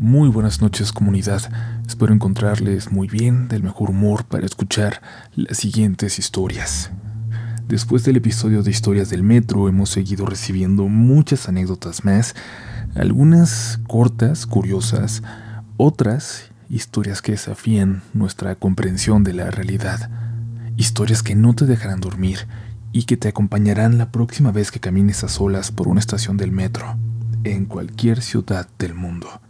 Muy buenas noches comunidad, espero encontrarles muy bien, del mejor humor para escuchar las siguientes historias. Después del episodio de historias del metro hemos seguido recibiendo muchas anécdotas más, algunas cortas, curiosas, otras historias que desafían nuestra comprensión de la realidad, historias que no te dejarán dormir y que te acompañarán la próxima vez que camines a solas por una estación del metro, en cualquier ciudad del mundo.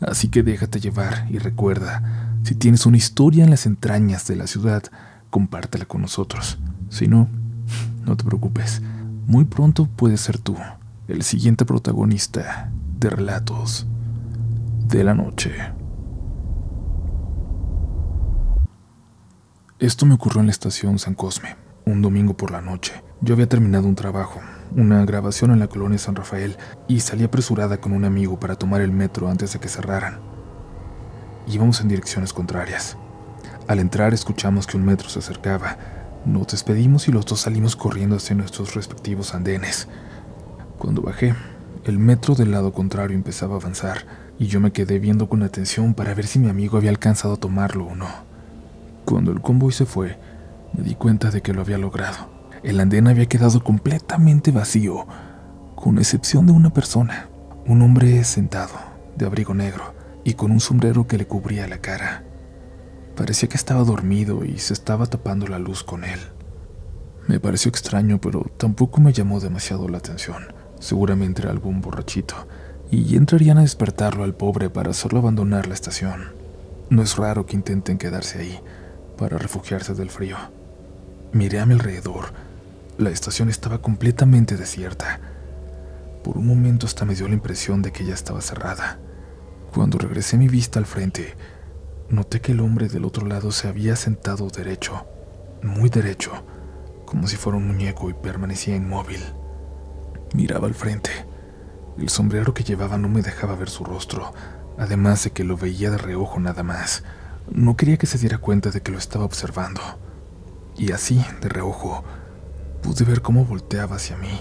Así que déjate llevar y recuerda, si tienes una historia en las entrañas de la ciudad, compártela con nosotros. Si no, no te preocupes. Muy pronto puedes ser tú, el siguiente protagonista de Relatos de la Noche. Esto me ocurrió en la estación San Cosme, un domingo por la noche. Yo había terminado un trabajo, una grabación en la colonia San Rafael, y salí apresurada con un amigo para tomar el metro antes de que cerraran. Íbamos en direcciones contrarias. Al entrar escuchamos que un metro se acercaba. Nos despedimos y los dos salimos corriendo hacia nuestros respectivos andenes. Cuando bajé, el metro del lado contrario empezaba a avanzar y yo me quedé viendo con atención para ver si mi amigo había alcanzado a tomarlo o no. Cuando el convoy se fue, me di cuenta de que lo había logrado. El andén había quedado completamente vacío, con excepción de una persona, un hombre sentado, de abrigo negro y con un sombrero que le cubría la cara. Parecía que estaba dormido y se estaba tapando la luz con él. Me pareció extraño, pero tampoco me llamó demasiado la atención. Seguramente era algún borrachito, y entrarían a despertarlo al pobre para hacerlo abandonar la estación. No es raro que intenten quedarse ahí para refugiarse del frío. Miré a mi alrededor la estación estaba completamente desierta. Por un momento hasta me dio la impresión de que ya estaba cerrada. Cuando regresé mi vista al frente, noté que el hombre del otro lado se había sentado derecho, muy derecho, como si fuera un muñeco y permanecía inmóvil. Miraba al frente. El sombrero que llevaba no me dejaba ver su rostro, además de que lo veía de reojo nada más. No quería que se diera cuenta de que lo estaba observando. Y así, de reojo, Pude ver cómo volteaba hacia mí.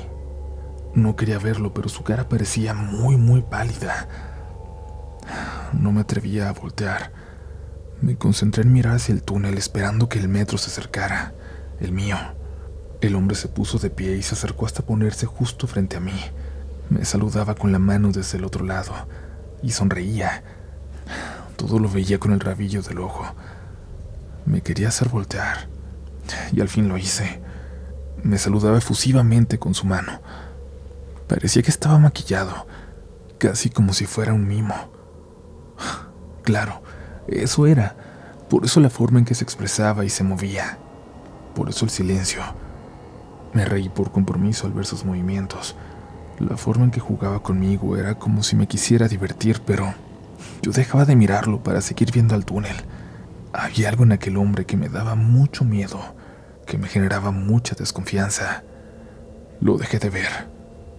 No quería verlo, pero su cara parecía muy, muy pálida. No me atrevía a voltear. Me concentré en mirar hacia el túnel esperando que el metro se acercara, el mío. El hombre se puso de pie y se acercó hasta ponerse justo frente a mí. Me saludaba con la mano desde el otro lado y sonreía. Todo lo veía con el rabillo del ojo. Me quería hacer voltear y al fin lo hice. Me saludaba efusivamente con su mano. Parecía que estaba maquillado, casi como si fuera un mimo. Claro, eso era. Por eso la forma en que se expresaba y se movía. Por eso el silencio. Me reí por compromiso al ver sus movimientos. La forma en que jugaba conmigo era como si me quisiera divertir, pero yo dejaba de mirarlo para seguir viendo al túnel. Había algo en aquel hombre que me daba mucho miedo que me generaba mucha desconfianza. Lo dejé de ver.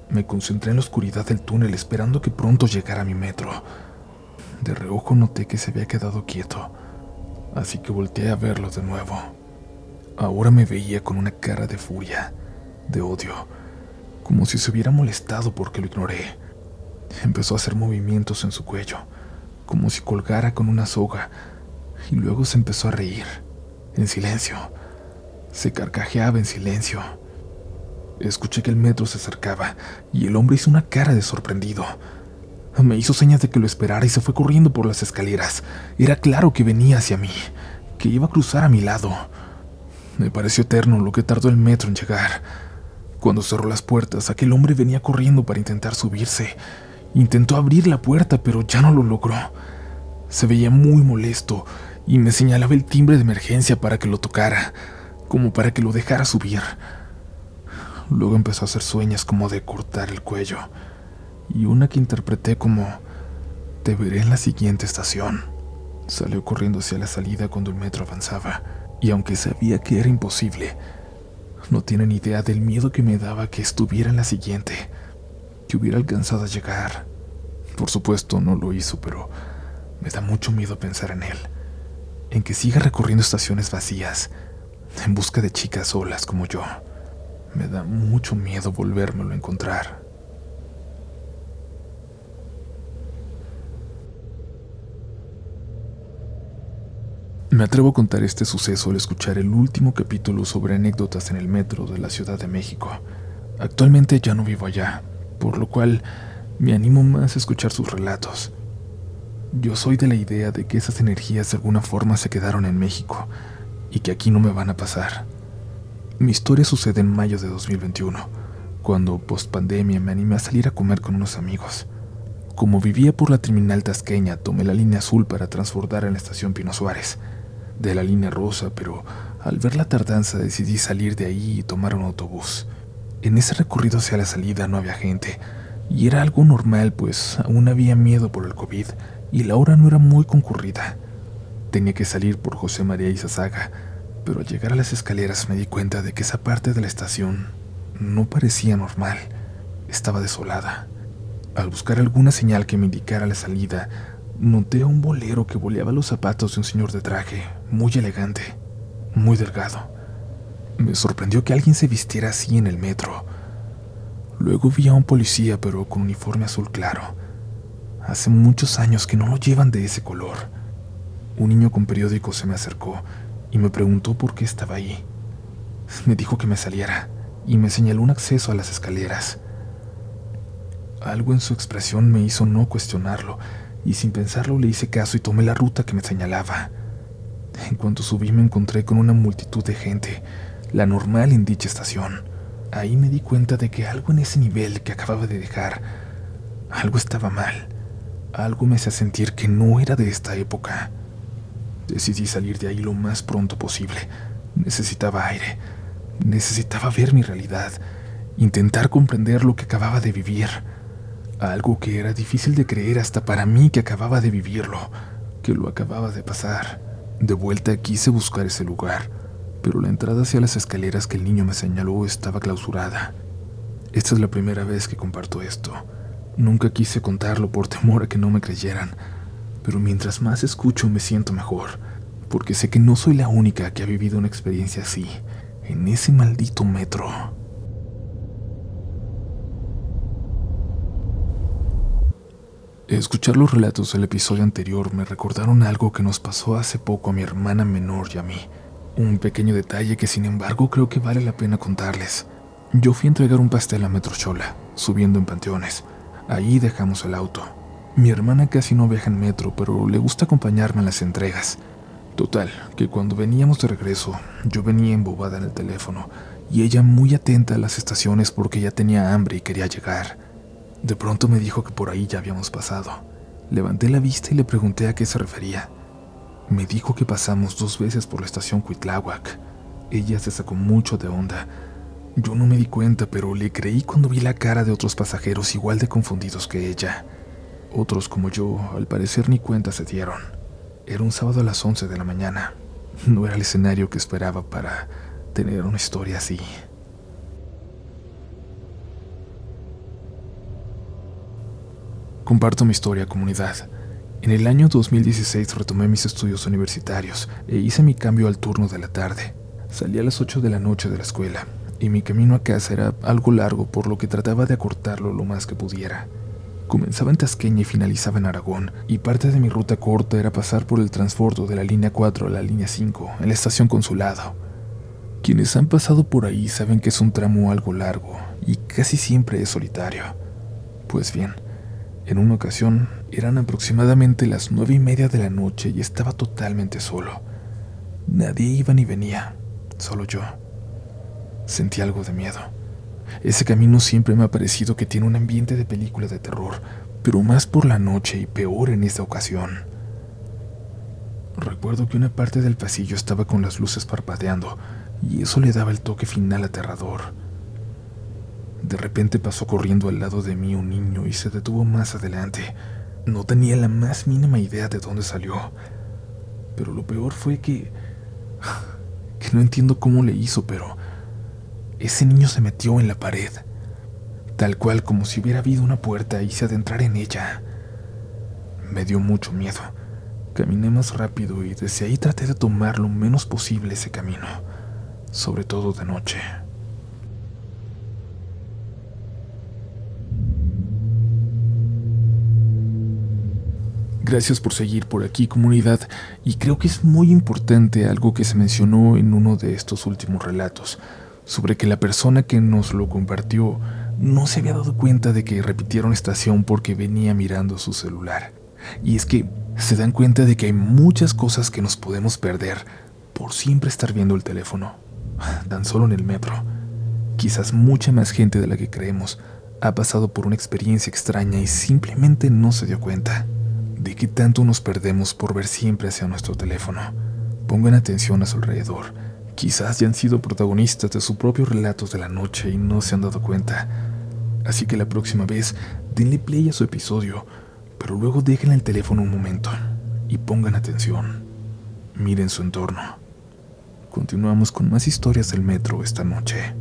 Me concentré en la oscuridad del túnel esperando que pronto llegara mi metro. De reojo noté que se había quedado quieto, así que volteé a verlo de nuevo. Ahora me veía con una cara de furia, de odio, como si se hubiera molestado porque lo ignoré. Empezó a hacer movimientos en su cuello, como si colgara con una soga, y luego se empezó a reír, en silencio se carcajeaba en silencio. Escuché que el metro se acercaba y el hombre hizo una cara de sorprendido. Me hizo señas de que lo esperara y se fue corriendo por las escaleras. Era claro que venía hacia mí, que iba a cruzar a mi lado. Me pareció eterno lo que tardó el metro en llegar. Cuando cerró las puertas, aquel hombre venía corriendo para intentar subirse. Intentó abrir la puerta, pero ya no lo logró. Se veía muy molesto y me señalaba el timbre de emergencia para que lo tocara como para que lo dejara subir. Luego empezó a hacer sueños como de cortar el cuello, y una que interpreté como te veré en la siguiente estación. Salió corriendo hacia la salida cuando el metro avanzaba, y aunque sabía que era imposible, no tienen idea del miedo que me daba que estuviera en la siguiente, que hubiera alcanzado a llegar. Por supuesto no lo hizo, pero me da mucho miedo pensar en él, en que siga recorriendo estaciones vacías, en busca de chicas solas como yo. Me da mucho miedo volvérmelo a encontrar. Me atrevo a contar este suceso al escuchar el último capítulo sobre anécdotas en el metro de la Ciudad de México. Actualmente ya no vivo allá, por lo cual me animo más a escuchar sus relatos. Yo soy de la idea de que esas energías de alguna forma se quedaron en México y que aquí no me van a pasar. Mi historia sucede en mayo de 2021, cuando post pandemia me animé a salir a comer con unos amigos. Como vivía por la terminal tasqueña, tomé la línea azul para transbordar en la estación Pino Suárez de la línea rosa, pero al ver la tardanza decidí salir de ahí y tomar un autobús. En ese recorrido hacia la salida no había gente, y era algo normal, pues aún había miedo por el COVID y la hora no era muy concurrida. Tenía que salir por José María y Sasaga, pero al llegar a las escaleras me di cuenta de que esa parte de la estación no parecía normal, estaba desolada. Al buscar alguna señal que me indicara la salida, noté a un bolero que boleaba los zapatos de un señor de traje, muy elegante, muy delgado. Me sorprendió que alguien se vistiera así en el metro. Luego vi a un policía, pero con uniforme azul claro. Hace muchos años que no lo llevan de ese color. Un niño con periódico se me acercó y me preguntó por qué estaba ahí. Me dijo que me saliera y me señaló un acceso a las escaleras. Algo en su expresión me hizo no cuestionarlo y sin pensarlo le hice caso y tomé la ruta que me señalaba. En cuanto subí me encontré con una multitud de gente, la normal en dicha estación. Ahí me di cuenta de que algo en ese nivel que acababa de dejar, algo estaba mal. Algo me hacía sentir que no era de esta época. Decidí salir de ahí lo más pronto posible. Necesitaba aire. Necesitaba ver mi realidad. Intentar comprender lo que acababa de vivir algo que era difícil de creer hasta para mí que acababa de vivirlo, que lo acababa de pasar. De vuelta quise buscar ese lugar, pero la entrada hacia las escaleras que el niño me señaló estaba clausurada. Esta es la primera vez que comparto esto. Nunca quise contarlo por temor a que no me creyeran, pero mientras más escucho me siento mejor, porque sé que no soy la única que ha vivido una experiencia así, en ese maldito metro. Escuchar los relatos del episodio anterior me recordaron algo que nos pasó hace poco a mi hermana menor y a mí. Un pequeño detalle que sin embargo creo que vale la pena contarles. Yo fui a entregar un pastel a Metrochola, subiendo en panteones. Ahí dejamos el auto. Mi hermana casi no viaja en metro, pero le gusta acompañarme en las entregas. Total, que cuando veníamos de regreso, yo venía embobada en el teléfono y ella muy atenta a las estaciones porque ya tenía hambre y quería llegar. De pronto me dijo que por ahí ya habíamos pasado. Levanté la vista y le pregunté a qué se refería. Me dijo que pasamos dos veces por la estación Cuitláhuac. Ella se sacó mucho de onda. Yo no me di cuenta, pero le creí cuando vi la cara de otros pasajeros igual de confundidos que ella. Otros como yo, al parecer ni cuenta se dieron. Era un sábado a las 11 de la mañana. No era el escenario que esperaba para tener una historia así. Comparto mi historia, comunidad. En el año 2016 retomé mis estudios universitarios e hice mi cambio al turno de la tarde. Salí a las 8 de la noche de la escuela y mi camino a casa era algo largo por lo que trataba de acortarlo lo más que pudiera. Comenzaba en Tasqueña y finalizaba en Aragón, y parte de mi ruta corta era pasar por el transbordo de la línea 4 a la línea 5, en la estación Consulado. Quienes han pasado por ahí saben que es un tramo algo largo y casi siempre es solitario. Pues bien, en una ocasión eran aproximadamente las nueve y media de la noche y estaba totalmente solo. Nadie iba ni venía, solo yo. Sentí algo de miedo. Ese camino siempre me ha parecido que tiene un ambiente de película de terror, pero más por la noche y peor en esta ocasión. Recuerdo que una parte del pasillo estaba con las luces parpadeando, y eso le daba el toque final aterrador. De repente pasó corriendo al lado de mí un niño y se detuvo más adelante. No tenía la más mínima idea de dónde salió. Pero lo peor fue que... que no entiendo cómo le hizo, pero... Ese niño se metió en la pared, tal cual como si hubiera habido una puerta y se adentrara en ella. Me dio mucho miedo. Caminé más rápido y desde ahí traté de tomar lo menos posible ese camino, sobre todo de noche. Gracias por seguir por aquí comunidad y creo que es muy importante algo que se mencionó en uno de estos últimos relatos, sobre que la persona que nos lo compartió no se había dado cuenta de que repitieron estación porque venía mirando su celular. Y es que se dan cuenta de que hay muchas cosas que nos podemos perder por siempre estar viendo el teléfono, tan solo en el metro. Quizás mucha más gente de la que creemos ha pasado por una experiencia extraña y simplemente no se dio cuenta de qué tanto nos perdemos por ver siempre hacia nuestro teléfono. Pongan atención a su alrededor. Quizás ya han sido protagonistas de sus propios relatos de la noche y no se han dado cuenta. Así que la próxima vez denle play a su episodio, pero luego dejen el teléfono un momento y pongan atención. Miren su entorno. Continuamos con más historias del metro esta noche.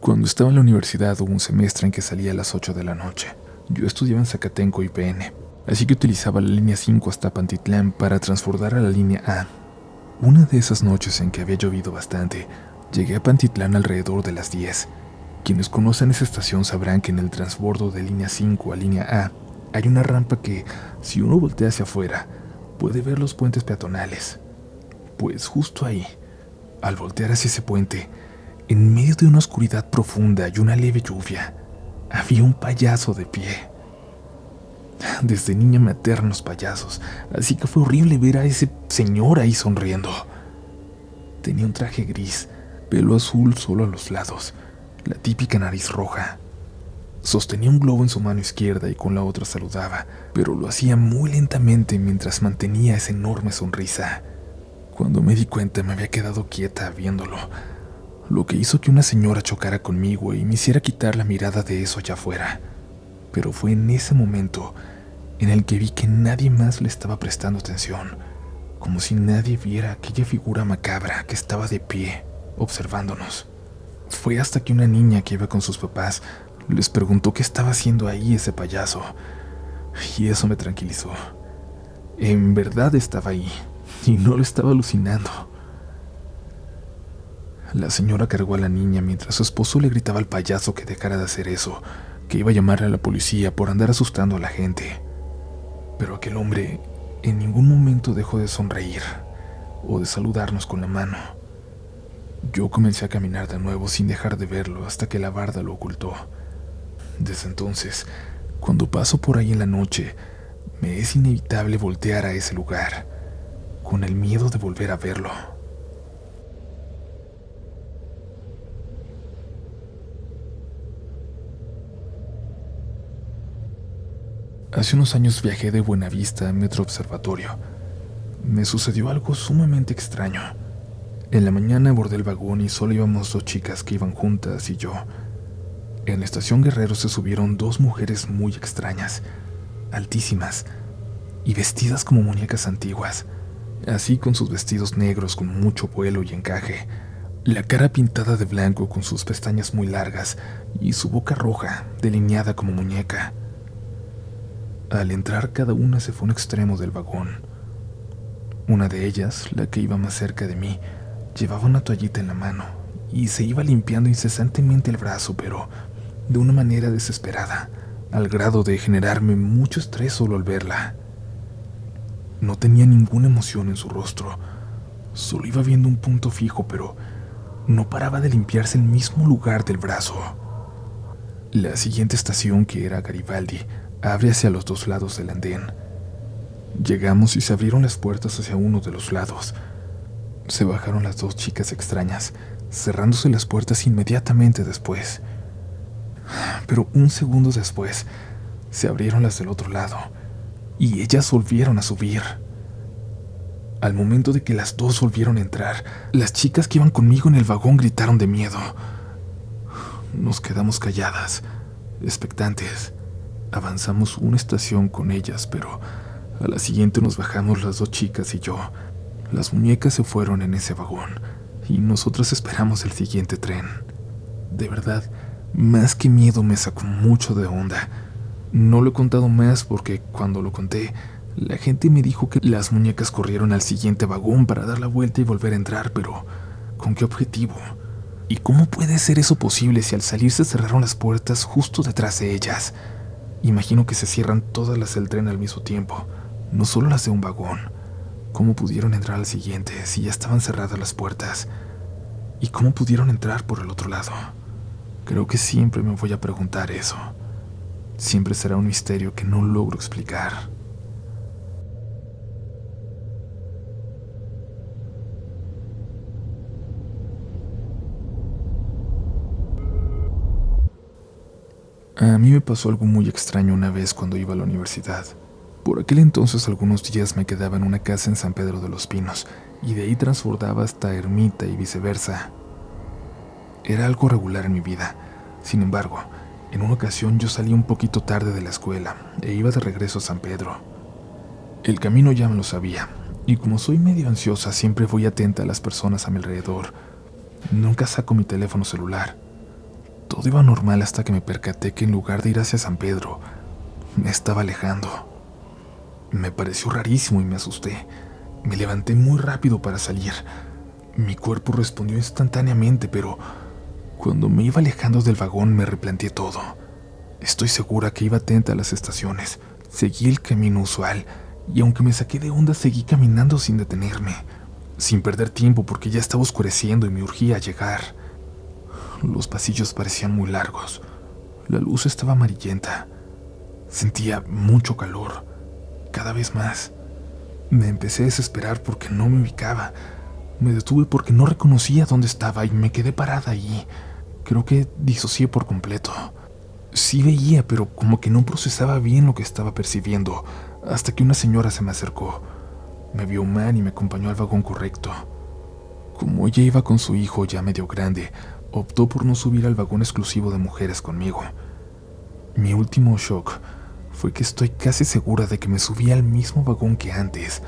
Cuando estaba en la universidad hubo un semestre en que salía a las 8 de la noche. Yo estudiaba en Zacatenco y PN, así que utilizaba la línea 5 hasta Pantitlán para transbordar a la línea A. Una de esas noches en que había llovido bastante, llegué a Pantitlán alrededor de las 10. Quienes conocen esa estación sabrán que en el transbordo de línea 5 a línea A hay una rampa que, si uno voltea hacia afuera, puede ver los puentes peatonales. Pues justo ahí, al voltear hacia ese puente, en medio de una oscuridad profunda y una leve lluvia, había un payaso de pie. Desde niña me aterran los payasos, así que fue horrible ver a ese señor ahí sonriendo. Tenía un traje gris, pelo azul solo a los lados, la típica nariz roja. Sostenía un globo en su mano izquierda y con la otra saludaba, pero lo hacía muy lentamente mientras mantenía esa enorme sonrisa. Cuando me di cuenta me había quedado quieta viéndolo, lo que hizo que una señora chocara conmigo y me hiciera quitar la mirada de eso allá afuera. Pero fue en ese momento en el que vi que nadie más le estaba prestando atención, como si nadie viera aquella figura macabra que estaba de pie, observándonos. Fue hasta que una niña que iba con sus papás les preguntó qué estaba haciendo ahí ese payaso, y eso me tranquilizó. En verdad estaba ahí, y no lo estaba alucinando. La señora cargó a la niña mientras su esposo le gritaba al payaso que dejara de hacer eso, que iba a llamarle a la policía por andar asustando a la gente. Pero aquel hombre en ningún momento dejó de sonreír o de saludarnos con la mano. Yo comencé a caminar de nuevo sin dejar de verlo hasta que la barda lo ocultó. Desde entonces, cuando paso por ahí en la noche, me es inevitable voltear a ese lugar, con el miedo de volver a verlo. Hace unos años viajé de Buenavista a Metro Observatorio. Me sucedió algo sumamente extraño. En la mañana abordé el vagón y solo íbamos dos chicas que iban juntas y yo. En la estación Guerrero se subieron dos mujeres muy extrañas, altísimas y vestidas como muñecas antiguas, así con sus vestidos negros con mucho vuelo y encaje, la cara pintada de blanco con sus pestañas muy largas y su boca roja, delineada como muñeca. Al entrar cada una se fue a un extremo del vagón. Una de ellas, la que iba más cerca de mí, llevaba una toallita en la mano y se iba limpiando incesantemente el brazo, pero de una manera desesperada, al grado de generarme mucho estrés solo al verla. No tenía ninguna emoción en su rostro, solo iba viendo un punto fijo, pero no paraba de limpiarse el mismo lugar del brazo. La siguiente estación, que era Garibaldi, abre hacia los dos lados del andén. Llegamos y se abrieron las puertas hacia uno de los lados. Se bajaron las dos chicas extrañas, cerrándose las puertas inmediatamente después. Pero un segundo después, se abrieron las del otro lado, y ellas volvieron a subir. Al momento de que las dos volvieron a entrar, las chicas que iban conmigo en el vagón gritaron de miedo. Nos quedamos calladas, expectantes. Avanzamos una estación con ellas, pero a la siguiente nos bajamos las dos chicas y yo. Las muñecas se fueron en ese vagón y nosotras esperamos el siguiente tren. De verdad, más que miedo me sacó mucho de onda. No lo he contado más porque cuando lo conté, la gente me dijo que las muñecas corrieron al siguiente vagón para dar la vuelta y volver a entrar, pero ¿con qué objetivo? ¿Y cómo puede ser eso posible si al salir se cerraron las puertas justo detrás de ellas? Imagino que se cierran todas las del tren al mismo tiempo, no solo las de un vagón. ¿Cómo pudieron entrar al siguiente si ya estaban cerradas las puertas? ¿Y cómo pudieron entrar por el otro lado? Creo que siempre me voy a preguntar eso. Siempre será un misterio que no logro explicar. A mí me pasó algo muy extraño una vez cuando iba a la universidad. Por aquel entonces algunos días me quedaba en una casa en San Pedro de los Pinos y de ahí transbordaba hasta Ermita y viceversa. Era algo regular en mi vida. Sin embargo, en una ocasión yo salí un poquito tarde de la escuela e iba de regreso a San Pedro. El camino ya me lo sabía, y como soy medio ansiosa siempre voy atenta a las personas a mi alrededor. Nunca saco mi teléfono celular. Todo iba normal hasta que me percaté que en lugar de ir hacia San Pedro, me estaba alejando. Me pareció rarísimo y me asusté. Me levanté muy rápido para salir. Mi cuerpo respondió instantáneamente, pero cuando me iba alejando del vagón me replanteé todo. Estoy segura que iba atenta a las estaciones. Seguí el camino usual y aunque me saqué de onda seguí caminando sin detenerme, sin perder tiempo porque ya estaba oscureciendo y me urgía llegar. Los pasillos parecían muy largos. La luz estaba amarillenta. Sentía mucho calor, cada vez más. Me empecé a desesperar porque no me ubicaba. Me detuve porque no reconocía dónde estaba y me quedé parada allí. Creo que disocié por completo. Sí veía, pero como que no procesaba bien lo que estaba percibiendo, hasta que una señora se me acercó. Me vio mal y me acompañó al vagón correcto. Como ella iba con su hijo ya medio grande, optó por no subir al vagón exclusivo de mujeres conmigo. Mi último shock fue que estoy casi segura de que me subí al mismo vagón que antes,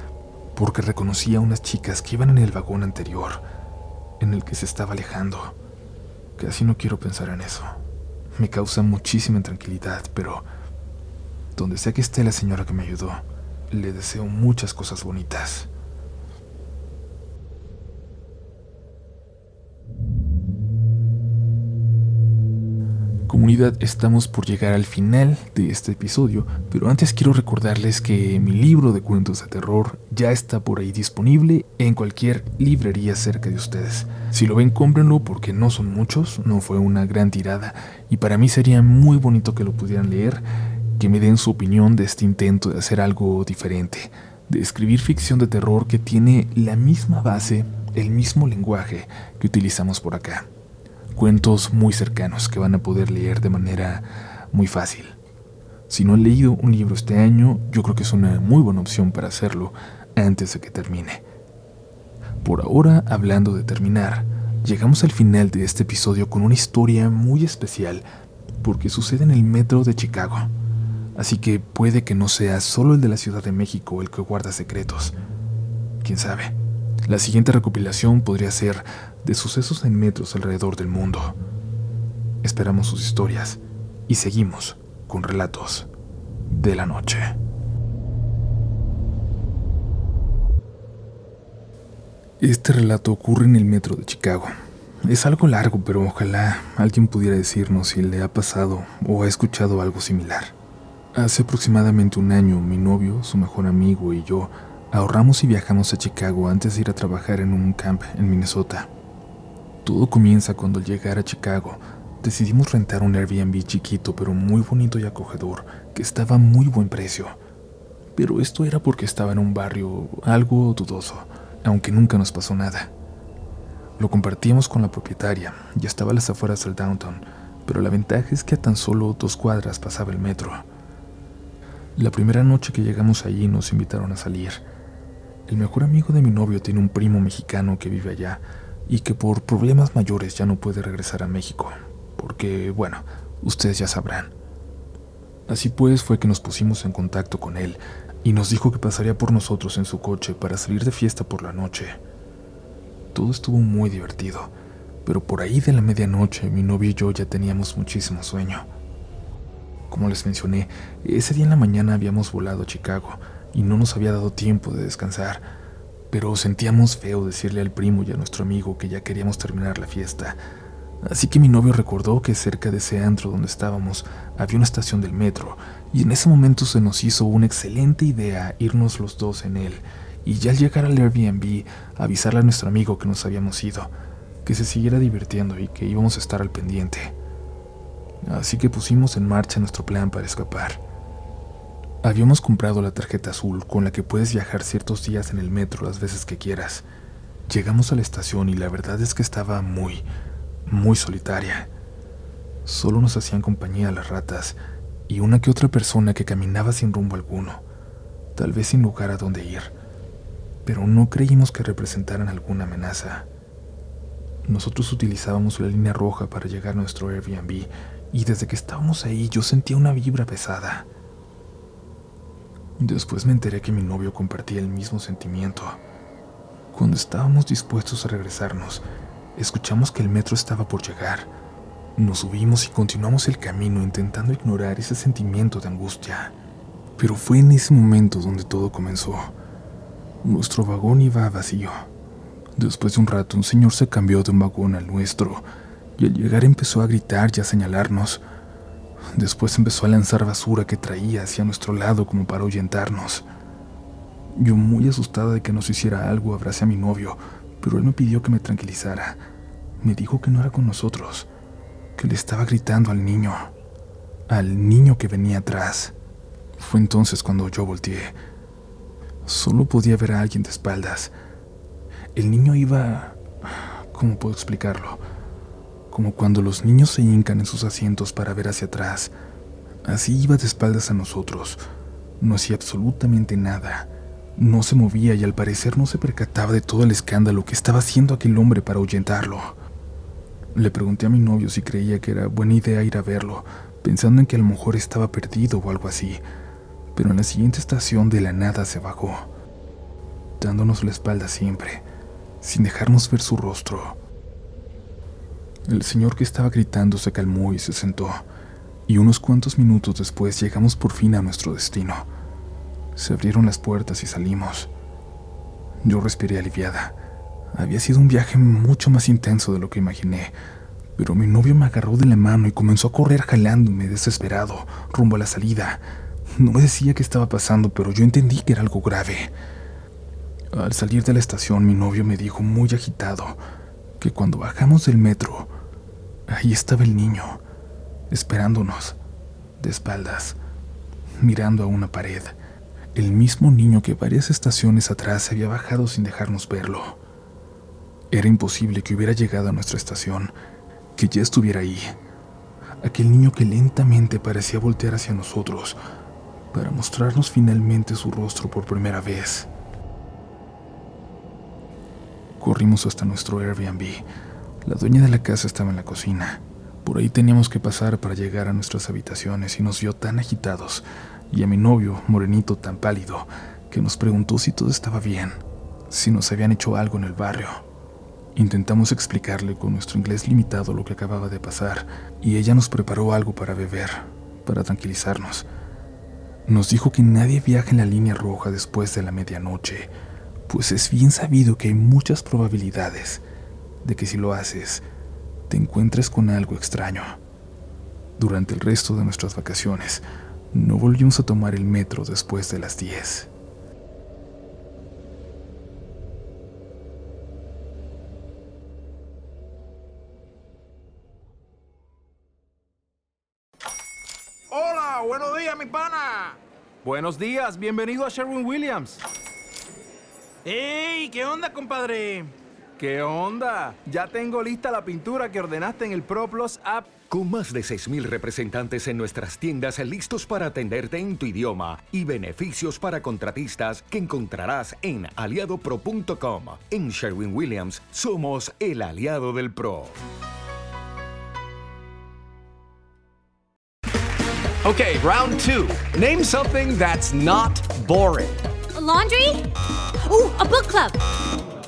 porque reconocí a unas chicas que iban en el vagón anterior, en el que se estaba alejando. Casi no quiero pensar en eso. Me causa muchísima intranquilidad, pero donde sea que esté la señora que me ayudó, le deseo muchas cosas bonitas. Comunidad, estamos por llegar al final de este episodio, pero antes quiero recordarles que mi libro de cuentos de terror ya está por ahí disponible en cualquier librería cerca de ustedes. Si lo ven, cómprenlo porque no son muchos, no fue una gran tirada y para mí sería muy bonito que lo pudieran leer, que me den su opinión de este intento de hacer algo diferente, de escribir ficción de terror que tiene la misma base, el mismo lenguaje que utilizamos por acá cuentos muy cercanos que van a poder leer de manera muy fácil. Si no han leído un libro este año, yo creo que es una muy buena opción para hacerlo antes de que termine. Por ahora, hablando de terminar, llegamos al final de este episodio con una historia muy especial porque sucede en el metro de Chicago. Así que puede que no sea solo el de la Ciudad de México el que guarda secretos. ¿Quién sabe? La siguiente recopilación podría ser de sucesos en metros alrededor del mundo. Esperamos sus historias y seguimos con relatos de la noche. Este relato ocurre en el metro de Chicago. Es algo largo, pero ojalá alguien pudiera decirnos si le ha pasado o ha escuchado algo similar. Hace aproximadamente un año, mi novio, su mejor amigo y yo ahorramos y viajamos a Chicago antes de ir a trabajar en un camp en Minnesota. Todo comienza cuando al llegar a Chicago decidimos rentar un Airbnb chiquito pero muy bonito y acogedor que estaba a muy buen precio. Pero esto era porque estaba en un barrio algo dudoso, aunque nunca nos pasó nada. Lo compartíamos con la propietaria y estaba a las afueras del downtown, pero la ventaja es que a tan solo dos cuadras pasaba el metro. La primera noche que llegamos allí nos invitaron a salir. El mejor amigo de mi novio tiene un primo mexicano que vive allá, y que por problemas mayores ya no puede regresar a México, porque, bueno, ustedes ya sabrán. Así pues fue que nos pusimos en contacto con él y nos dijo que pasaría por nosotros en su coche para salir de fiesta por la noche. Todo estuvo muy divertido, pero por ahí de la medianoche mi novio y yo ya teníamos muchísimo sueño. Como les mencioné, ese día en la mañana habíamos volado a Chicago y no nos había dado tiempo de descansar, pero sentíamos feo decirle al primo y a nuestro amigo que ya queríamos terminar la fiesta, Así que mi novio recordó que cerca de ese antro donde estábamos había una estación del metro, y en ese momento se nos hizo una excelente idea irnos los dos en él, y ya al llegar al Airbnb avisarle a nuestro amigo que nos habíamos ido, que se siguiera divirtiendo y que íbamos a estar al pendiente. Así que pusimos en marcha nuestro plan para escapar. Habíamos comprado la tarjeta azul con la que puedes viajar ciertos días en el metro las veces que quieras. Llegamos a la estación y la verdad es que estaba muy, muy solitaria. Solo nos hacían compañía las ratas y una que otra persona que caminaba sin rumbo alguno, tal vez sin lugar a dónde ir, pero no creímos que representaran alguna amenaza. Nosotros utilizábamos la línea roja para llegar a nuestro Airbnb y desde que estábamos ahí yo sentía una vibra pesada. Después me enteré que mi novio compartía el mismo sentimiento. Cuando estábamos dispuestos a regresarnos, escuchamos que el metro estaba por llegar. Nos subimos y continuamos el camino intentando ignorar ese sentimiento de angustia. Pero fue en ese momento donde todo comenzó. Nuestro vagón iba vacío. Después de un rato, un señor se cambió de un vagón al nuestro y al llegar empezó a gritar y a señalarnos. Después empezó a lanzar basura que traía hacia nuestro lado como para ahuyentarnos. Yo muy asustada de que nos hiciera algo abracé a mi novio, pero él me pidió que me tranquilizara. Me dijo que no era con nosotros, que le estaba gritando al niño, al niño que venía atrás. Fue entonces cuando yo volteé. Solo podía ver a alguien de espaldas. El niño iba... ¿Cómo puedo explicarlo? Como cuando los niños se hincan en sus asientos para ver hacia atrás. Así iba de espaldas a nosotros. No hacía absolutamente nada. No se movía y al parecer no se percataba de todo el escándalo que estaba haciendo aquel hombre para ahuyentarlo. Le pregunté a mi novio si creía que era buena idea ir a verlo, pensando en que a lo mejor estaba perdido o algo así, pero en la siguiente estación de la nada se bajó, dándonos la espalda siempre, sin dejarnos ver su rostro. El señor que estaba gritando se calmó y se sentó, y unos cuantos minutos después llegamos por fin a nuestro destino. Se abrieron las puertas y salimos. Yo respiré aliviada. Había sido un viaje mucho más intenso de lo que imaginé, pero mi novio me agarró de la mano y comenzó a correr jalándome desesperado rumbo a la salida. No me decía qué estaba pasando, pero yo entendí que era algo grave. Al salir de la estación, mi novio me dijo muy agitado que cuando bajamos del metro, ahí estaba el niño, esperándonos, de espaldas, mirando a una pared el mismo niño que varias estaciones atrás se había bajado sin dejarnos verlo. Era imposible que hubiera llegado a nuestra estación, que ya estuviera ahí. Aquel niño que lentamente parecía voltear hacia nosotros para mostrarnos finalmente su rostro por primera vez. Corrimos hasta nuestro Airbnb. La dueña de la casa estaba en la cocina. Por ahí teníamos que pasar para llegar a nuestras habitaciones y nos vio tan agitados y a mi novio, morenito tan pálido, que nos preguntó si todo estaba bien, si nos habían hecho algo en el barrio. Intentamos explicarle con nuestro inglés limitado lo que acababa de pasar, y ella nos preparó algo para beber, para tranquilizarnos. Nos dijo que nadie viaja en la línea roja después de la medianoche, pues es bien sabido que hay muchas probabilidades de que si lo haces, te encuentres con algo extraño. Durante el resto de nuestras vacaciones, no volvimos a tomar el metro después de las 10. Hola, buenos días, mi pana. Buenos días, bienvenido a Sherwin Williams. ¡Ey! ¿Qué onda, compadre? ¿Qué onda? Ya tengo lista la pintura que ordenaste en el ProPlus app. Con más de 6.000 representantes en nuestras tiendas listos para atenderte en tu idioma y beneficios para contratistas que encontrarás en aliadopro.com. En Sherwin Williams somos el aliado del PRO. Okay, round two. Name something that's not boring. A laundry? Ooh, a book club.